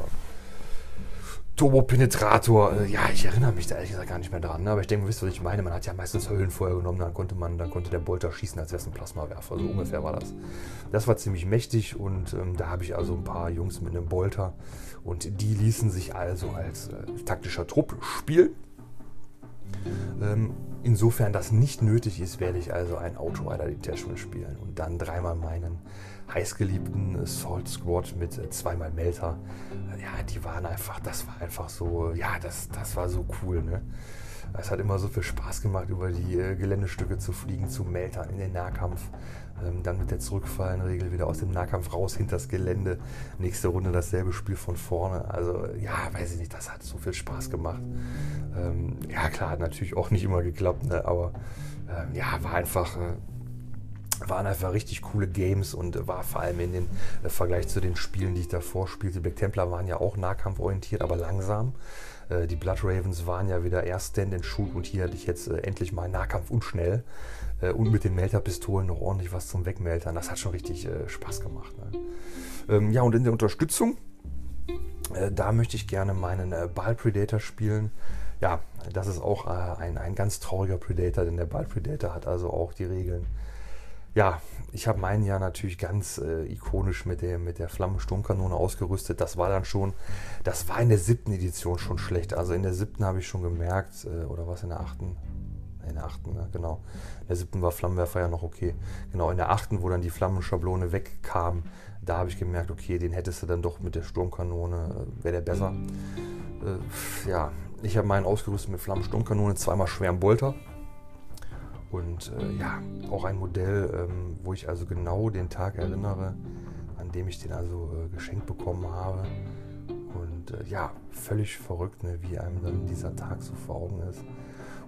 Turbopenetrator. Äh, ja, ich erinnere mich da ehrlich gesagt gar nicht mehr dran. Ne? Aber ich denke, wisst ihr, was ich meine? Man hat ja meistens Höllenfeuer genommen, dann konnte man, dann konnte der Bolter schießen, als wäre es ein Plasmawerfer. So ungefähr war das. Das war ziemlich mächtig und ähm, da habe ich also ein paar Jungs mit einem Bolter und die ließen sich also als äh, taktischer Trupp spielen. Ähm, insofern das nicht nötig ist, werde ich also ein Autorider Detachment spielen und dann dreimal meinen heißgeliebten Salt Squad mit äh, zweimal Melter. Äh, ja, die waren einfach, das war einfach so, ja, das, das war so cool, ne? Es hat immer so viel Spaß gemacht, über die äh, Geländestücke zu fliegen, zu meltern in den Nahkampf. Ähm, dann mit der Zurückfallenregel wieder aus dem Nahkampf raus, hinter das Gelände. Nächste Runde dasselbe Spiel von vorne. Also, ja, weiß ich nicht, das hat so viel Spaß gemacht. Ähm, ja, klar, hat natürlich auch nicht immer geklappt, ne? aber ähm, ja, war einfach. Äh, waren einfach richtig coole Games und war vor allem in den äh, Vergleich zu den Spielen, die ich davor spielte. Black Templar waren ja auch nahkampforientiert, aber langsam. Äh, die Blood Ravens waren ja wieder erst Stand and Shoot und hier hatte ich jetzt äh, endlich mal Nahkampf und schnell. Äh, und mit den Melterpistolen noch ordentlich was zum Wegmeltern. Das hat schon richtig äh, Spaß gemacht. Ne? Ähm, ja, und in der Unterstützung, äh, da möchte ich gerne meinen Ball Predator spielen. Ja, das ist auch ein, ein ganz trauriger Predator, denn der Ball Predator hat also auch die Regeln ja, ich habe meinen ja natürlich ganz äh, ikonisch mit der, mit der Flammensturmkanone ausgerüstet. Das war dann schon, das war in der siebten Edition schon schlecht. Also in der siebten habe ich schon gemerkt, äh, oder was in der achten? In der achten, ne? genau. In der siebten war Flammenwerfer ja noch okay. Genau, in der achten, wo dann die Flammenschablone wegkam, da habe ich gemerkt, okay, den hättest du dann doch mit der Sturmkanone, äh, wäre der besser. Äh, ja, ich habe meinen ausgerüstet mit Flammensturmkanone, zweimal schweren Bolter. Und äh, ja, auch ein Modell, ähm, wo ich also genau den Tag erinnere, an dem ich den also äh, geschenkt bekommen habe. Und äh, ja, völlig verrückt, ne, wie einem dann dieser Tag so vor Augen ist.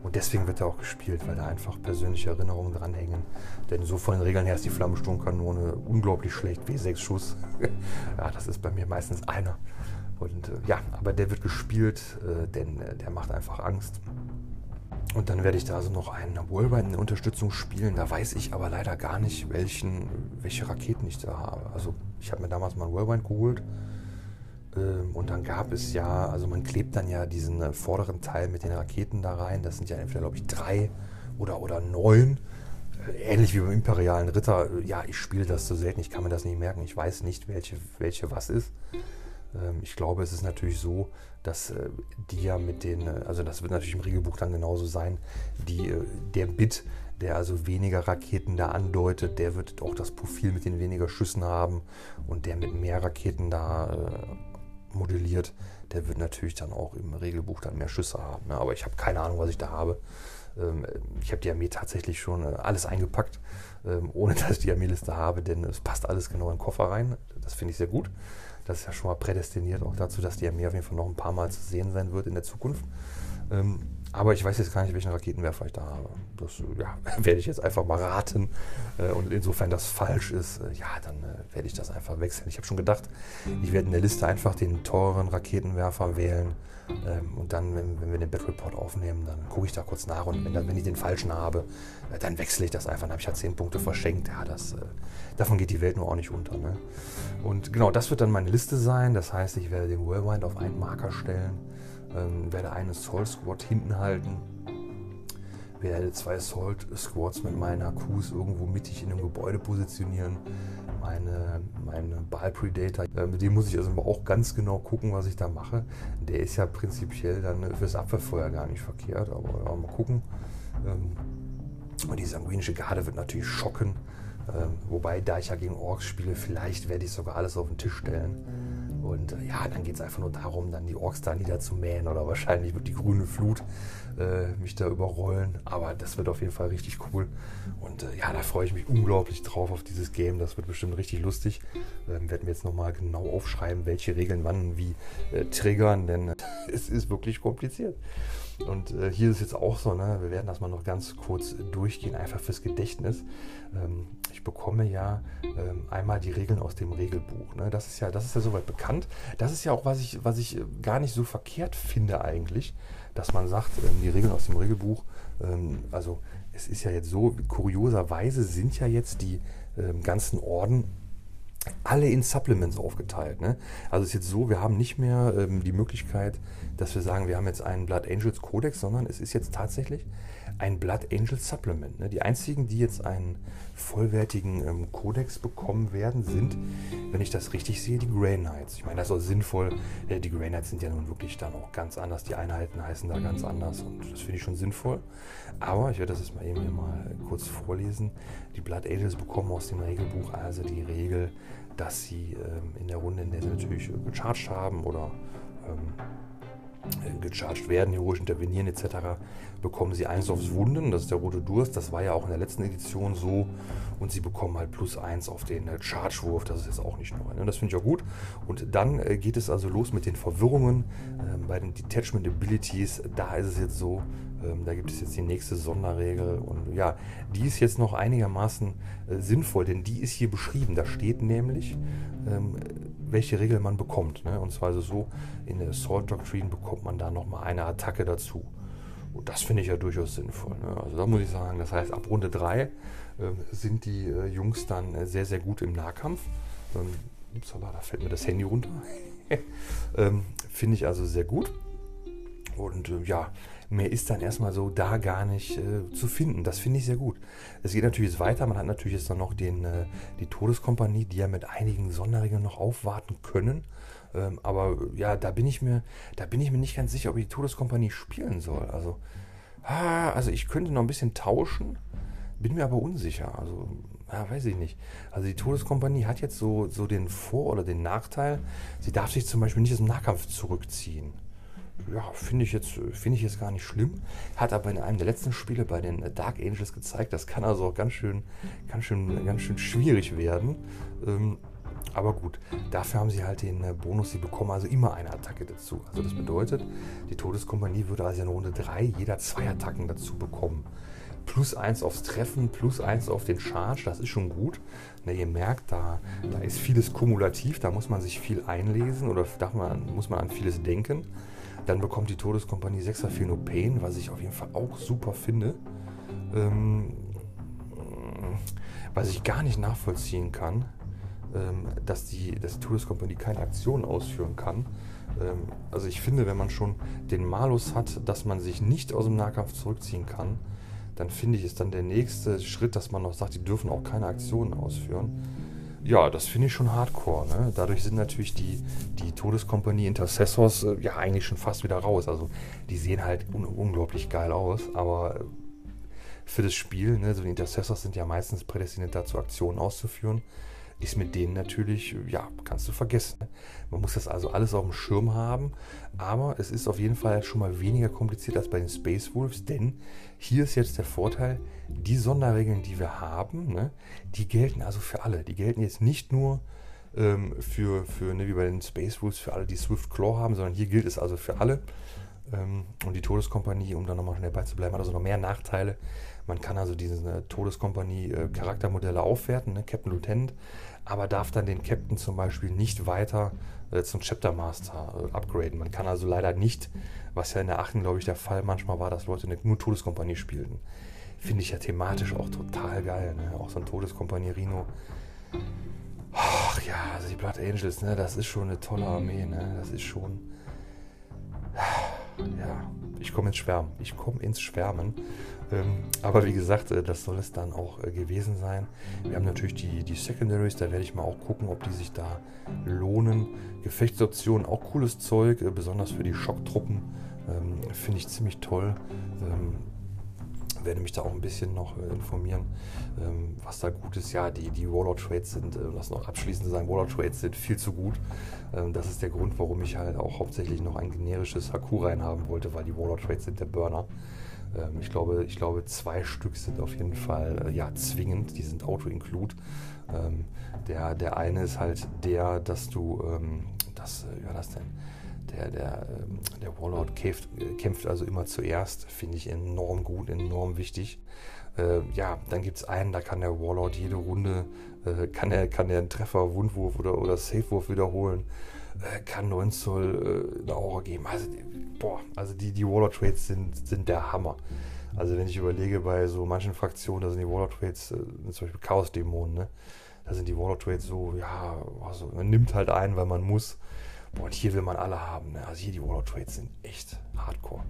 Und deswegen wird er auch gespielt, weil da einfach persönliche Erinnerungen dranhängen. Denn so von den Regeln her ist die Flammensturmkanone unglaublich schlecht. W6 Schuss. ja, das ist bei mir meistens einer. Und äh, ja, aber der wird gespielt, äh, denn äh, der macht einfach Angst. Und dann werde ich da also noch einen Whirlwind in Unterstützung spielen. Da weiß ich aber leider gar nicht, welchen, welche Raketen ich da habe. Also ich habe mir damals mal einen Whirlwind geholt. Ähm, und dann gab es ja, also man klebt dann ja diesen äh, vorderen Teil mit den Raketen da rein. Das sind ja entweder, glaube ich, drei oder, oder neun. Äh, ähnlich wie beim Imperialen Ritter. Ja, ich spiele das so selten, ich kann mir das nicht merken. Ich weiß nicht, welche, welche was ist. Ähm, ich glaube, es ist natürlich so, dass äh, die ja mit den, äh, also das wird natürlich im Regelbuch dann genauso sein, die, äh, der Bit, der also weniger Raketen da andeutet, der wird auch das Profil mit den weniger Schüssen haben und der mit mehr Raketen da modelliert, der wird natürlich dann auch im Regelbuch dann mehr Schüsse haben. Ne? Aber ich habe keine Ahnung, was ich da habe. Ähm, ich habe die Armee tatsächlich schon alles eingepackt, ähm, ohne dass ich die Armeeliste habe, denn es passt alles genau in den Koffer rein. Das finde ich sehr gut. Das ist ja schon mal prädestiniert auch dazu, dass die Armee auf jeden Fall noch ein paar Mal zu sehen sein wird in der Zukunft. Ähm, aber ich weiß jetzt gar nicht, welchen Raketenwerfer ich da habe. Das ja, werde ich jetzt einfach mal raten. Äh, und insofern das falsch ist, äh, ja, dann äh, werde ich das einfach wechseln. Ich habe schon gedacht, ich werde in der Liste einfach den teuren Raketenwerfer wählen. Ähm, und dann, wenn, wir den Battle Report aufnehmen, dann gucke ich da kurz nach. Und wenn, ich den falschen habe, äh, dann wechsle ich das einfach. Dann habe ich ja 10 Punkte verschenkt. Ja, das, äh, davon geht die Welt nur auch nicht unter. Ne? Und genau, das wird dann meine Liste sein. Das heißt, ich werde den Whirlwind auf einen Marker stellen ähm, werde eine Soul Squad hinten halten. Werde zwei Salt Squads mit meinen Akkus irgendwo mittig in einem Gebäude positionieren. Meine, meine Ball Predator, mit dem muss ich also auch ganz genau gucken, was ich da mache. Der ist ja prinzipiell dann fürs Abwehrfeuer gar nicht verkehrt, aber mal gucken. Ähm, und die sanguinische Garde wird natürlich schocken. Ähm, wobei, da ich ja gegen Orks spiele, vielleicht werde ich sogar alles auf den Tisch stellen und äh, ja, dann geht es einfach nur darum, dann die Orks da niederzumähen oder wahrscheinlich wird die grüne Flut äh, mich da überrollen. Aber das wird auf jeden Fall richtig cool. Und äh, ja, da freue ich mich unglaublich drauf auf dieses Game. Das wird bestimmt richtig lustig. Ähm, werden wir jetzt nochmal genau aufschreiben, welche Regeln wann wie äh, triggern, denn es ist wirklich kompliziert. Und äh, hier ist es jetzt auch so, ne? wir werden das mal noch ganz kurz durchgehen, einfach fürs Gedächtnis. Ähm, ich bekomme ja ähm, einmal die Regeln aus dem Regelbuch. Ne? Das ist ja, das ist ja soweit bekannt. Das ist ja auch, was ich, was ich äh, gar nicht so verkehrt finde eigentlich, dass man sagt, ähm, die Regeln aus dem Regelbuch, ähm, also es ist ja jetzt so, kurioserweise sind ja jetzt die ähm, ganzen Orden alle in Supplements aufgeteilt. Ne? Also es ist jetzt so, wir haben nicht mehr ähm, die Möglichkeit, dass wir sagen, wir haben jetzt einen Blood Angels Codex, sondern es ist jetzt tatsächlich ein Blood Angels Supplement. Ne? Die einzigen, die jetzt einen vollwertigen ähm, Codex bekommen werden, sind, wenn ich das richtig sehe, die Grey Knights. Ich meine, das ist auch sinnvoll. Äh, die Grey Knights sind ja nun wirklich dann auch ganz anders. Die Einheiten heißen da ganz anders und das finde ich schon sinnvoll. Aber ich werde das jetzt mal eben hier mal kurz vorlesen. Die Blood Angels bekommen aus dem Regelbuch also die Regel, dass sie ähm, in der Runde, in der sie natürlich äh, gecharged haben oder ähm, äh, gecharged werden, heroisch intervenieren etc., bekommen sie eins aufs Wunden, das ist der rote Durst, das war ja auch in der letzten Edition so und sie bekommen halt plus eins auf den äh, Charge-Wurf, das ist jetzt auch nicht neu. Ne? Das finde ich auch gut. Und dann äh, geht es also los mit den Verwirrungen ähm, bei den Detachment Abilities. Da ist es jetzt so, ähm, da gibt es jetzt die nächste Sonderregel und ja, die ist jetzt noch einigermaßen äh, sinnvoll, denn die ist hier beschrieben. Da steht nämlich, ähm, welche Regel man bekommt. Ne? Und zwar also so, in der Assault Doctrine bekommt man da nochmal eine Attacke dazu. Und das finde ich ja durchaus sinnvoll. Ne? Also da muss ich sagen, das heißt, ab Runde 3 äh, sind die äh, Jungs dann äh, sehr, sehr gut im Nahkampf. Ähm, upsala, da fällt mir das Handy runter. ähm, finde ich also sehr gut. Und äh, ja, mehr ist dann erstmal so da gar nicht äh, zu finden. Das finde ich sehr gut. Es geht natürlich jetzt weiter. Man hat natürlich jetzt dann noch den, äh, die Todeskompanie, die ja mit einigen Sonderregeln noch aufwarten können. Ähm, aber ja, da bin ich mir, da bin ich mir nicht ganz sicher, ob ich die Todeskompanie spielen soll. Also, ah, also ich könnte noch ein bisschen tauschen, bin mir aber unsicher. Also, ja, weiß ich nicht. Also die Todeskompanie hat jetzt so, so den Vor- oder den Nachteil, sie darf sich zum Beispiel nicht aus dem Nahkampf zurückziehen ja, finde ich, jetzt, find ich jetzt gar nicht schlimm. Hat aber in einem der letzten Spiele bei den Dark Angels gezeigt, das kann also auch ganz schön, ganz schön, ganz schön schwierig werden. Ähm, aber gut, dafür haben sie halt den äh, Bonus, sie bekommen also immer eine Attacke dazu. Also das bedeutet, die Todeskompanie würde also in Runde 3 jeder zwei Attacken dazu bekommen. Plus eins aufs Treffen, plus eins auf den Charge, das ist schon gut. Ne, ihr merkt, da, da ist vieles kumulativ, da muss man sich viel einlesen oder da muss man an vieles denken. Dann bekommt die Todeskompanie 6er Pain, was ich auf jeden Fall auch super finde. Ähm, was ich gar nicht nachvollziehen kann, dass, die, dass die Todeskompanie keine Aktion ausführen kann. Ähm, also ich finde, wenn man schon den Malus hat, dass man sich nicht aus dem Nahkampf zurückziehen kann, dann finde ich, ist dann der nächste Schritt, dass man noch sagt, die dürfen auch keine Aktionen ausführen. Ja, das finde ich schon hardcore. Ne? Dadurch sind natürlich die, die Todeskompanie Intercessors äh, ja eigentlich schon fast wieder raus. Also die sehen halt un unglaublich geil aus, aber äh, für das Spiel, ne, so die Intercessors sind ja meistens prädestiniert dazu, Aktionen auszuführen ist mit denen natürlich, ja, kannst du vergessen. Man muss das also alles auf dem Schirm haben, aber es ist auf jeden Fall schon mal weniger kompliziert als bei den Space Wolves, denn hier ist jetzt der Vorteil, die Sonderregeln, die wir haben, ne, die gelten also für alle. Die gelten jetzt nicht nur ähm, für, für ne, wie bei den Space Wolves, für alle, die Swift Claw haben, sondern hier gilt es also für alle. Ähm, und die Todeskompanie, um da nochmal schnell beizubleiben, hat also noch mehr Nachteile. Man kann also diese äh, Todeskompanie äh, Charaktermodelle aufwerten, ne, Captain Lieutenant, aber darf dann den Captain zum Beispiel nicht weiter äh, zum Chapter Master äh, upgraden. Man kann also leider nicht, was ja in der 8. glaube ich der Fall manchmal war, dass Leute nur Todeskompanie spielten. Finde ich ja thematisch auch total geil. Ne? Auch so ein Todeskompanie Rino. Ach ja, also die Blood Angels, ne, das ist schon eine tolle Armee. Ne? Das ist schon ja, ich komme ins Schwärmen. Ich komme ins Schwärmen. Ähm, aber wie gesagt, äh, das soll es dann auch äh, gewesen sein. Wir haben natürlich die, die Secondaries, da werde ich mal auch gucken, ob die sich da lohnen. Gefechtsoptionen, auch cooles Zeug, äh, besonders für die Schocktruppen. Ähm, Finde ich ziemlich toll. Ähm, werde mich da auch ein bisschen noch informieren, was da gut ist. Ja, die, die Warlord Trades sind, äh, das noch abschließend zu sagen, Warlord Trades sind viel zu gut. Das ist der Grund, warum ich halt auch hauptsächlich noch ein generisches Haku reinhaben wollte, weil die Warlord Trades sind der Burner. Ähm, ich, glaube, ich glaube, zwei Stück sind auf jeden Fall äh, ja, zwingend, die sind Auto-Include. Ähm, der, der eine ist halt der, dass du, ähm, das, äh, wie war das denn? der, der, ähm, der Warlord kämpft, kämpft also immer zuerst, finde ich enorm gut, enorm wichtig. Äh, ja, dann gibt es einen, da kann der Warlord jede Runde, äh, kann er kann der einen Treffer, Wundwurf oder, oder Safewurf wiederholen, äh, kann 9 Zoll äh, eine Aura geben. Also, boah, also die, die Warlord-Trades sind, sind der Hammer. Also wenn ich überlege, bei so manchen Fraktionen, da sind die Warlord-Trades, äh, zum Beispiel Chaos-Dämonen, ne? da sind die Warlord-Trades so, ja, also man nimmt halt ein, weil man muss. Boah, und hier will man alle haben. Ne? Also hier die Warlord Trades sind echt hardcore.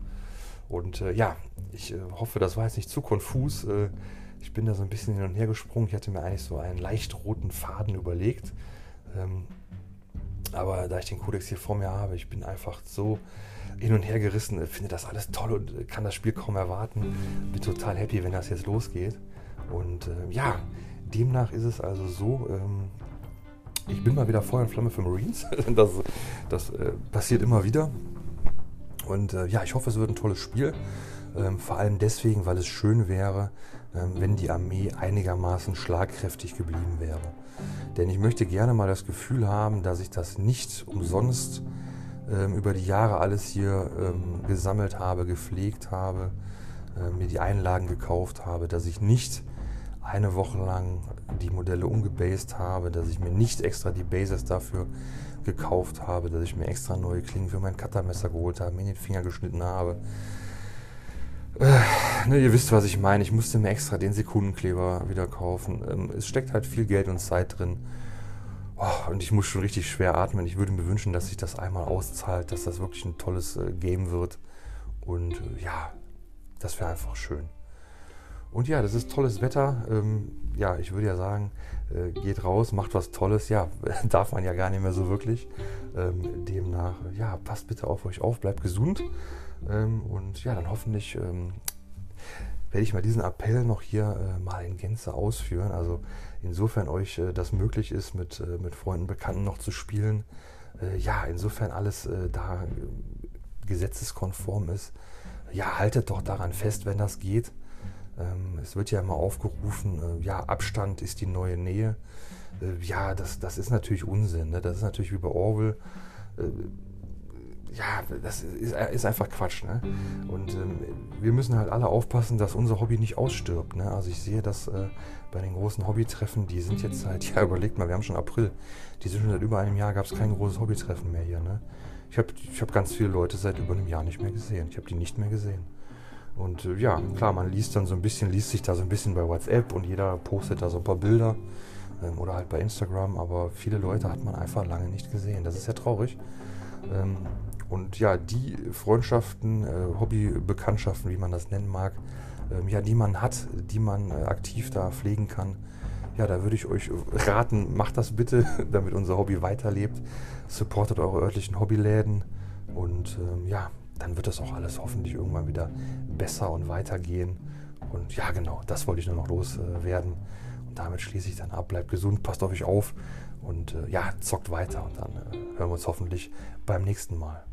Und äh, ja, ich äh, hoffe, das war jetzt nicht zu konfus. Äh, ich bin da so ein bisschen hin und her gesprungen. Ich hatte mir eigentlich so einen leicht roten Faden überlegt. Ähm, aber da ich den Codex hier vor mir habe, ich bin einfach so hin und her gerissen, äh, finde das alles toll und äh, kann das Spiel kaum erwarten. Bin total happy, wenn das jetzt losgeht. Und äh, ja, demnach ist es also so, ähm, ich bin mal wieder Feuer und Flamme für Marines. das, das äh, passiert immer wieder. Und äh, ja, ich hoffe, es wird ein tolles Spiel. Ähm, vor allem deswegen, weil es schön wäre, wenn die Armee einigermaßen schlagkräftig geblieben wäre. Denn ich möchte gerne mal das Gefühl haben, dass ich das nicht umsonst ähm, über die Jahre alles hier ähm, gesammelt habe, gepflegt habe, mir die Einlagen gekauft habe, dass ich nicht eine Woche lang die Modelle umgebased habe, dass ich mir nicht extra die Bases dafür gekauft habe, dass ich mir extra neue Klingen für mein Cuttermesser geholt habe, mir in den Finger geschnitten habe. Äh, ne, ihr wisst, was ich meine. Ich musste mir extra den Sekundenkleber wieder kaufen. Ähm, es steckt halt viel Geld und Zeit drin. Oh, und ich muss schon richtig schwer atmen. Ich würde mir wünschen, dass sich das einmal auszahlt, dass das wirklich ein tolles äh, Game wird Und äh, ja, das wäre einfach schön. Und ja, das ist tolles Wetter. Ähm, ja, ich würde ja sagen, geht raus, macht was Tolles. Ja, darf man ja gar nicht mehr so wirklich. Ähm, demnach, ja, passt bitte auf euch auf, bleibt gesund. Ähm, und ja, dann hoffentlich ähm, werde ich mal diesen Appell noch hier äh, mal in Gänze ausführen. Also insofern euch äh, das möglich ist, mit, äh, mit Freunden, Bekannten noch zu spielen. Äh, ja, insofern alles äh, da gesetzeskonform ist. Ja, haltet doch daran fest, wenn das geht. Ähm, es wird ja immer aufgerufen, äh, ja, Abstand ist die neue Nähe. Äh, ja, das, das ist natürlich Unsinn. Ne? Das ist natürlich wie bei Orwell. Ja, das ist, ist, einfach Quatsch. Ne? Und ähm, wir müssen halt alle aufpassen, dass unser Hobby nicht ausstirbt. Ne? Also ich sehe das äh, bei den großen Hobbytreffen, die sind jetzt halt, ja, überlegt mal, wir haben schon April. Die sind schon seit über einem Jahr, gab es kein großes Hobbytreffen mehr hier. Ne? Ich habe ich hab ganz viele Leute seit über einem Jahr nicht mehr gesehen. Ich habe die nicht mehr gesehen. Und äh, ja, klar, man liest dann so ein bisschen, liest sich da so ein bisschen bei WhatsApp und jeder postet da so ein paar Bilder ähm, oder halt bei Instagram, aber viele Leute hat man einfach lange nicht gesehen. Das ist ja traurig. Ähm, und ja, die Freundschaften, äh, Hobbybekanntschaften, wie man das nennen mag, ähm, ja, die man hat, die man äh, aktiv da pflegen kann, ja, da würde ich euch raten, macht das bitte, damit unser Hobby weiterlebt. Supportet eure örtlichen Hobbyläden und ähm, ja, dann wird das auch alles hoffentlich irgendwann wieder besser und weitergehen. Und ja, genau, das wollte ich nur noch loswerden. und damit schließe ich dann ab. Bleibt gesund, passt auf euch auf und äh, ja, zockt weiter. Und dann äh, hören wir uns hoffentlich beim nächsten Mal.